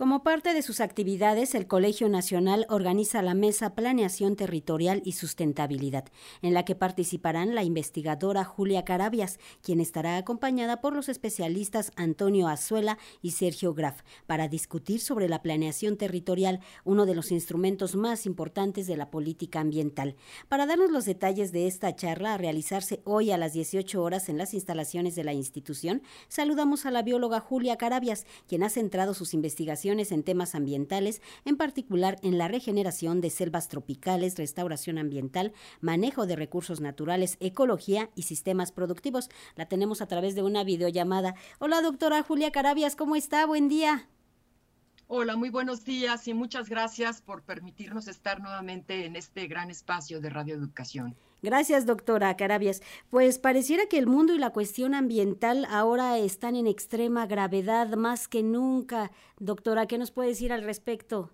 Como parte de sus actividades, el Colegio Nacional organiza la Mesa Planeación Territorial y Sustentabilidad, en la que participarán la investigadora Julia Carabias, quien estará acompañada por los especialistas Antonio Azuela y Sergio Graf, para discutir sobre la planeación territorial, uno de los instrumentos más importantes de la política ambiental. Para darnos los detalles de esta charla a realizarse hoy a las 18 horas en las instalaciones de la institución, saludamos a la bióloga Julia Carabias, quien ha centrado sus investigaciones en temas ambientales, en particular en la regeneración de selvas tropicales, restauración ambiental, manejo de recursos naturales, ecología y sistemas productivos. La tenemos a través de una videollamada. Hola, doctora Julia Carabias, ¿cómo está? Buen día. Hola, muy buenos días y muchas gracias por permitirnos estar nuevamente en este gran espacio de Radio Educación. Gracias, doctora Carabias. Pues pareciera que el mundo y la cuestión ambiental ahora están en extrema gravedad más que nunca. Doctora, ¿qué nos puede decir al respecto?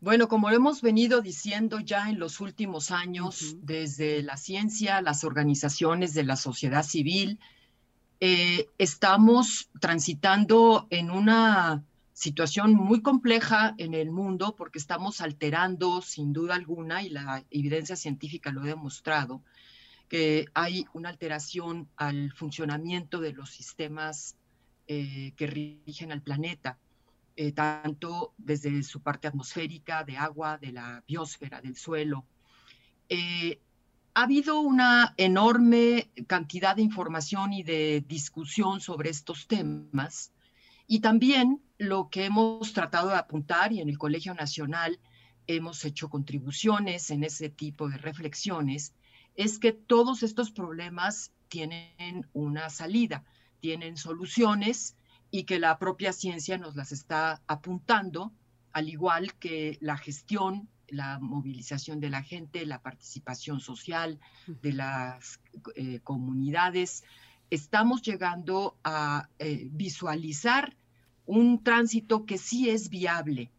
Bueno, como lo hemos venido diciendo ya en los últimos años, desde la ciencia, las organizaciones de la sociedad civil, eh, estamos transitando en una situación muy compleja en el mundo porque estamos alterando, sin duda alguna, y la evidencia científica lo ha demostrado, que hay una alteración al funcionamiento de los sistemas eh, que rigen al planeta, eh, tanto desde su parte atmosférica, de agua, de la biosfera, del suelo. Eh, ha habido una enorme cantidad de información y de discusión sobre estos temas y también lo que hemos tratado de apuntar y en el Colegio Nacional hemos hecho contribuciones en ese tipo de reflexiones, es que todos estos problemas tienen una salida, tienen soluciones y que la propia ciencia nos las está apuntando, al igual que la gestión, la movilización de la gente, la participación social de las eh, comunidades, estamos llegando a eh, visualizar un tránsito que sí es viable.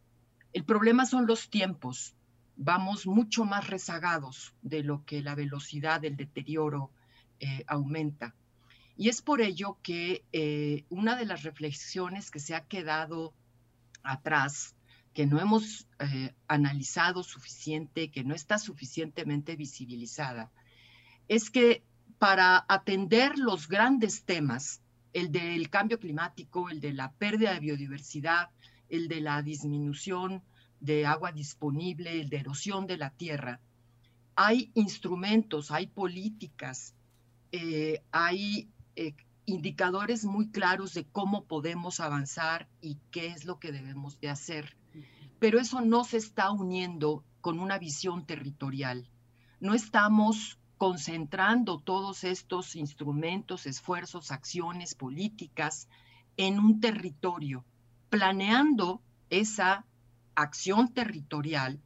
El problema son los tiempos. Vamos mucho más rezagados de lo que la velocidad del deterioro eh, aumenta. Y es por ello que eh, una de las reflexiones que se ha quedado atrás, que no hemos analizado suficiente, que no está suficientemente visibilizada, es que para atender los grandes temas, el del cambio climático, el de la pérdida de biodiversidad, el de la disminución de agua disponible, el de erosión de la tierra, hay instrumentos, hay políticas, eh, hay eh, indicadores muy claros de cómo podemos avanzar y qué es lo que debemos de hacer. Pero eso no se está uniendo con una visión territorial. No estamos concentrando todos estos instrumentos, esfuerzos, acciones políticas en un territorio, planeando esa acción territorial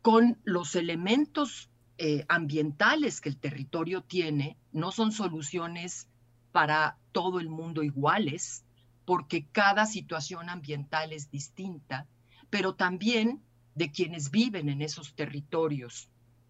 con los elementos eh, ambientales que el territorio tiene, no son soluciones para todo el mundo iguales, porque cada situación ambiental es distinta, pero también de quienes viven en esos territorios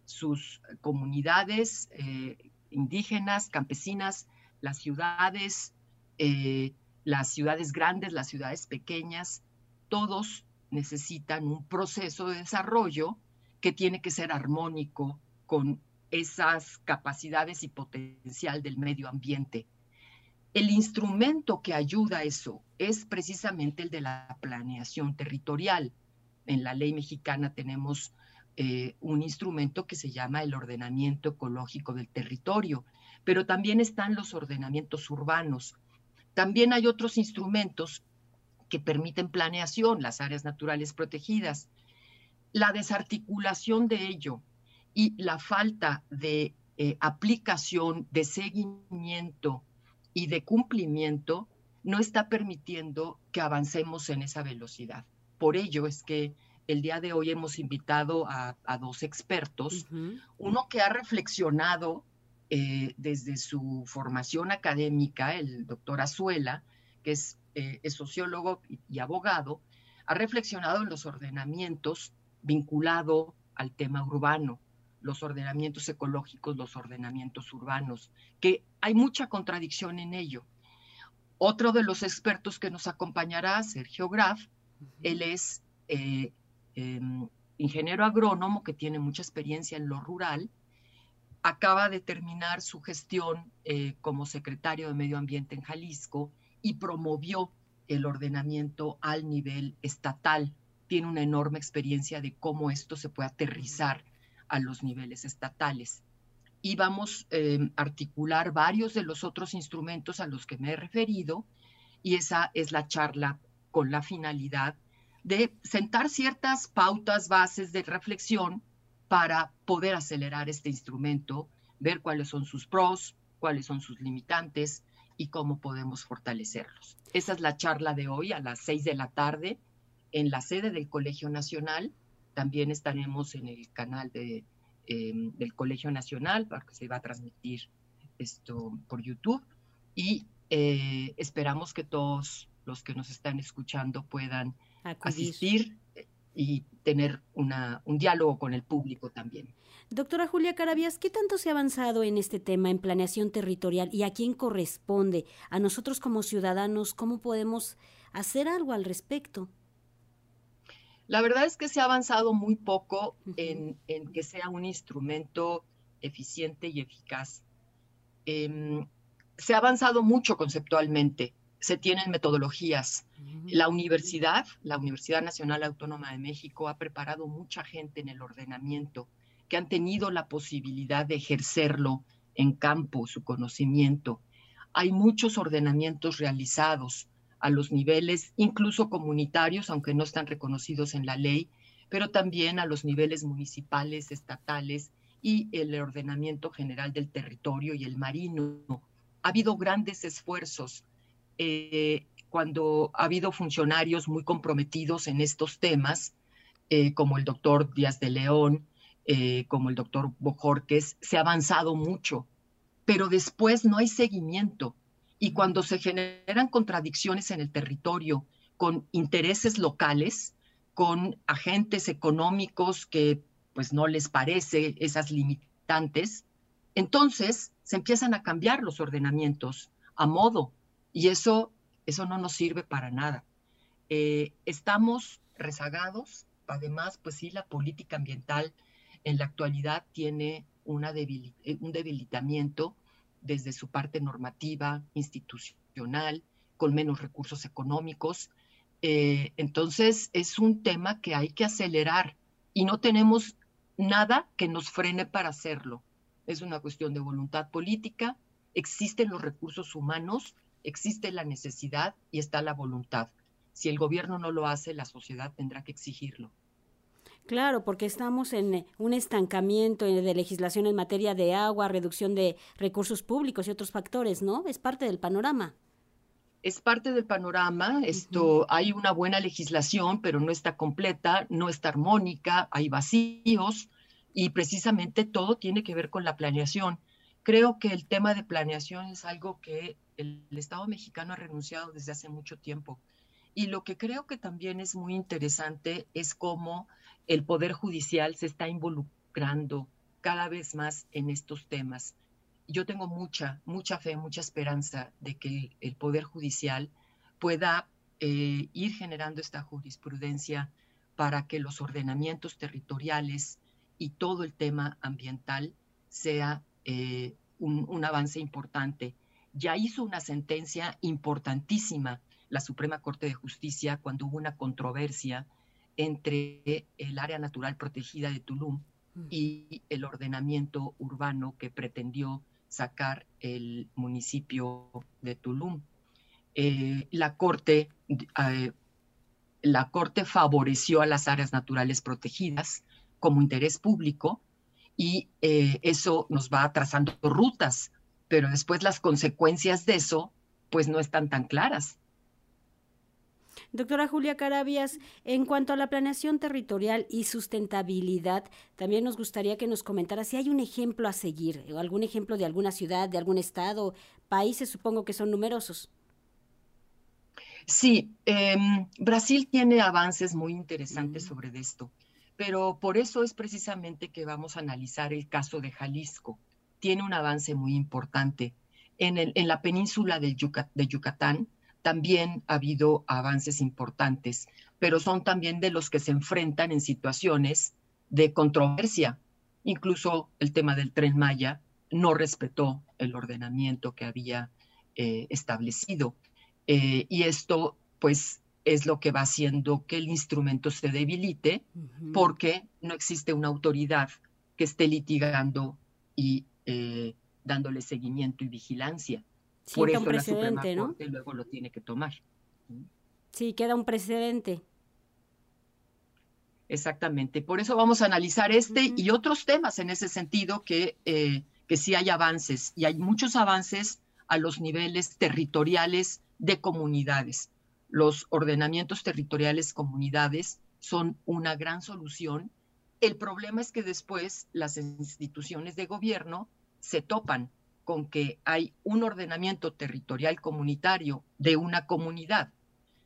sus comunidades eh, indígenas, campesinas, las ciudades, eh, las ciudades grandes, las ciudades pequeñas, todos necesitan un proceso de desarrollo que tiene que ser armónico con esas capacidades y potencial del medio ambiente. El instrumento que ayuda a eso es precisamente el de la planeación territorial. En la ley mexicana tenemos eh, un instrumento que se llama el ordenamiento ecológico del territorio, pero también están los ordenamientos urbanos. También hay otros instrumentos que permiten planeación, las áreas naturales protegidas. La desarticulación de ello y la falta de eh, aplicación, de seguimiento y de cumplimiento no está permitiendo que avancemos en esa velocidad. Por ello es que el día de hoy hemos invitado a, dos expertos, uno que ha reflexionado eh, desde su formación académica, el doctor Azuela, que es, eh, sociólogo y, abogado, ha reflexionado en los ordenamientos vinculado al tema urbano, los ordenamientos ecológicos, los ordenamientos urbanos, que hay mucha contradicción en ello. otro de los expertos que nos acompañará, Sergio Graf, él es eh, em, ingeniero agrónomo que tiene mucha experiencia en lo rural, acaba de terminar su gestión eh, como secretario de Medio Ambiente en Jalisco y promovió el ordenamiento al nivel estatal. Tiene una enorme experiencia de cómo esto se puede aterrizar a los niveles estatales. Y vamos a articular varios de los otros instrumentos a los que me he referido, y esa es la charla con la finalidad de sentar ciertas pautas, bases de reflexión para poder acelerar este instrumento, ver cuáles son sus pros, cuáles son sus limitantes y cómo podemos fortalecerlos. Esa es la charla de hoy a las seis de la tarde en la sede del Colegio Nacional. También estaremos en el canal de, em, del Colegio Nacional, porque se va a transmitir esto por YouTube. Y eh, esperamos que todos los que nos están escuchando puedan asistir y tener una, un diálogo con el público también. Doctora Julia Carabias, ¿qué tanto se ha avanzado en este tema, en planeación territorial y a quién corresponde? A nosotros como ciudadanos, ¿cómo podemos hacer algo al respecto? La verdad es que se ha avanzado muy poco en, que sea un instrumento eficiente y eficaz. Em, se ha avanzado mucho conceptualmente se tienen metodologías. La universidad, la Universidad Nacional Autónoma de México, ha preparado mucha gente en el ordenamiento que han tenido la posibilidad de ejercerlo en campo, su conocimiento. Hay muchos ordenamientos realizados a los niveles, incluso comunitarios, aunque no están reconocidos en la ley, pero también a los niveles municipales, estatales y el ordenamiento general del territorio y el marino. Ha habido grandes esfuerzos eh, cuando ha habido funcionarios muy comprometidos en estos temas, eh, como el doctor Díaz de León, eh, como el doctor Bojorques, se ha avanzado mucho, pero después no hay seguimiento. Y cuando se generan contradicciones en el territorio con intereses locales, con agentes económicos que pues no les parece esas limitantes, entonces se empiezan a cambiar los ordenamientos a modo y eso, eso no nos sirve para nada. Eh, estamos rezagados, además, pues la política ambiental en la actualidad tiene una eh, un debilitamiento desde su parte normativa, institucional, con menos recursos económicos. Eh, entonces, es un tema que hay que acelerar y no tenemos nada que nos frene para hacerlo. Es una cuestión de voluntad política, existen los recursos humanos existe la necesidad y está la voluntad. Si el gobierno no lo hace, la sociedad tendrá que exigirlo. Claro, porque estamos en eh, un estancamiento de legislación en materia de agua, reducción de recursos públicos y otros factores, ¿no? Es parte del panorama. Es parte del panorama. Esto hay una buena legislación, pero no está completa, no está armónica, hay vacíos y precisamente todo tiene que ver con la planeación. Creo que el tema de planeación es algo que el, Estado mexicano ha renunciado desde hace mucho tiempo. Y lo que creo que también es muy interesante es cómo el Poder Judicial se está involucrando cada vez más en estos temas. Yo tengo mucha, mucha fe, mucha esperanza de que el Poder Judicial pueda eh, ir generando esta jurisprudencia para que los ordenamientos territoriales y todo el tema ambiental sea eh, un, avance importante. Ya hizo una sentencia importantísima la Suprema Corte de Justicia cuando hubo una controversia entre el área natural protegida de Tulum mm. y el ordenamiento urbano que pretendió sacar el municipio de Tulum. Eh, la, corte, eh, la Corte favoreció a las áreas naturales protegidas como interés público y eh, eso nos va trazando rutas, pero después las consecuencias de eso pues no están tan claras. Doctora Julia Carabias, en cuanto a la planeación territorial y sustentabilidad, también nos gustaría que nos comentara si hay un ejemplo a seguir, o algún ejemplo de alguna ciudad, de algún estado, países supongo que son numerosos. Sí, em, Brasil tiene avances muy interesantes mm. sobre esto pero por eso es precisamente que vamos a analizar el caso de Jalisco. Tiene un avance muy importante. en, la península de, de Yucatán también ha habido avances importantes, pero son también de los que se enfrentan en situaciones de controversia. Incluso el tema del tren Maya no respetó el ordenamiento que había eh, establecido. Eh, y esto, pues, es lo que va haciendo que el instrumento se debilite porque no existe una autoridad que esté litigando y eh, dándole seguimiento y vigilancia. Por eso la Suprema Corte luego lo tiene que tomar. Sí, queda un precedente. Exactamente. Por eso vamos a analizar este y otros temas en ese sentido que, eh, que sí hay avances y hay muchos avances a los niveles territoriales de comunidades. Los ordenamientos territoriales comunidades son una gran solución. El problema es que después las instituciones de gobierno se topan con que hay un ordenamiento territorial comunitario de una comunidad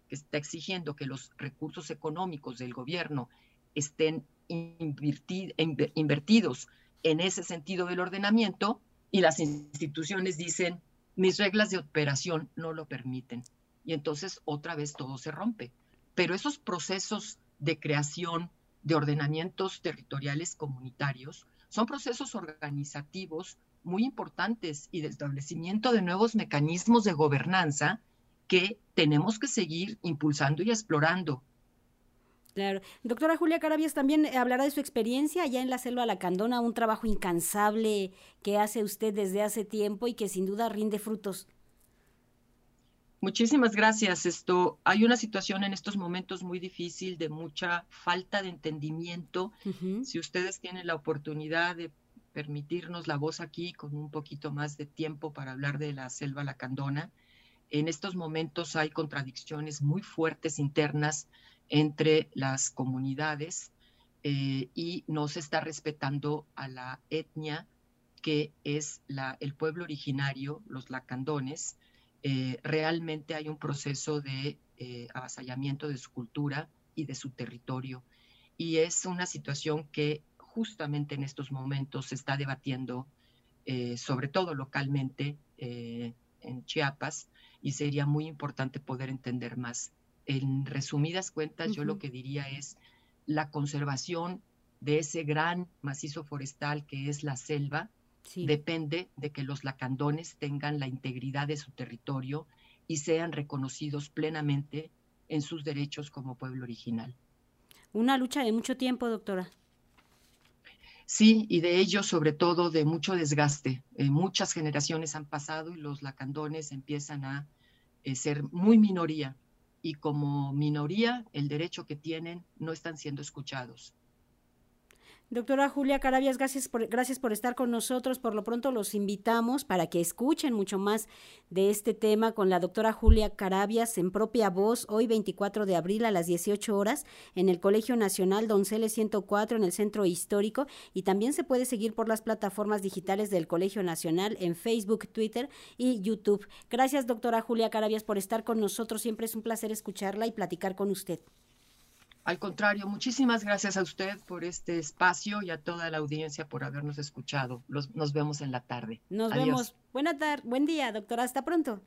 que está exigiendo que los recursos económicos del gobierno estén invertidos en ese sentido del ordenamiento y las instituciones dicen, mis reglas de operación no lo permiten. Y entonces otra vez todo se rompe. Pero esos procesos de creación de ordenamientos territoriales comunitarios son procesos organizativos muy importantes y de establecimiento de nuevos mecanismos de gobernanza que tenemos que seguir impulsando y explorando. Claro. Doctora Julia Carabias también hablará de su experiencia allá en la selva lacandona, un trabajo incansable que hace usted desde hace tiempo y que sin duda rinde frutos. Muchísimas gracias. Esto, hay una situación en estos momentos muy difícil de mucha falta de entendimiento. Si ustedes tienen la oportunidad de permitirnos la voz aquí con un poquito más de tiempo para hablar de la selva lacandona. En estos momentos hay contradicciones muy fuertes internas entre las comunidades eh, y no se está respetando a la etnia que es la, el pueblo originario, los lacandones. Eh, realmente hay un proceso de eh, avasallamiento de su cultura y de su territorio. Y es una situación que justamente en estos momentos se está debatiendo, eh, sobre todo localmente eh, en Chiapas, y sería muy importante poder entender más. En resumidas cuentas, yo lo que diría es la conservación de ese gran macizo forestal que es la selva, depende de que los lacandones tengan la integridad de su territorio y sean reconocidos plenamente en sus derechos como pueblo original. Una lucha de mucho tiempo, doctora. Sí, y de ello sobre todo de mucho desgaste. Eh, muchas generaciones han pasado y los lacandones empiezan a eh, ser muy minoría y como minoría el derecho que tienen no están siendo escuchados. Doctora Julia Carabias, gracias por, gracias por estar con nosotros. Por lo pronto los invitamos para que escuchen mucho más de este tema con la doctora Julia Carabias en propia voz hoy 24 de abril a las 18 horas en el Colegio Nacional Donceles 104 en el Centro Histórico y también se puede seguir por las plataformas digitales del Colegio Nacional en Facebook, Twitter y YouTube. Gracias doctora Julia Carabias por estar con nosotros. Siempre es un placer escucharla y platicar con usted. Al contrario, muchísimas gracias a usted por este espacio y a toda la audiencia por habernos escuchado. nos vemos en la tarde. Nos vemos. Buena tarde, buen día, doctora. Hasta pronto.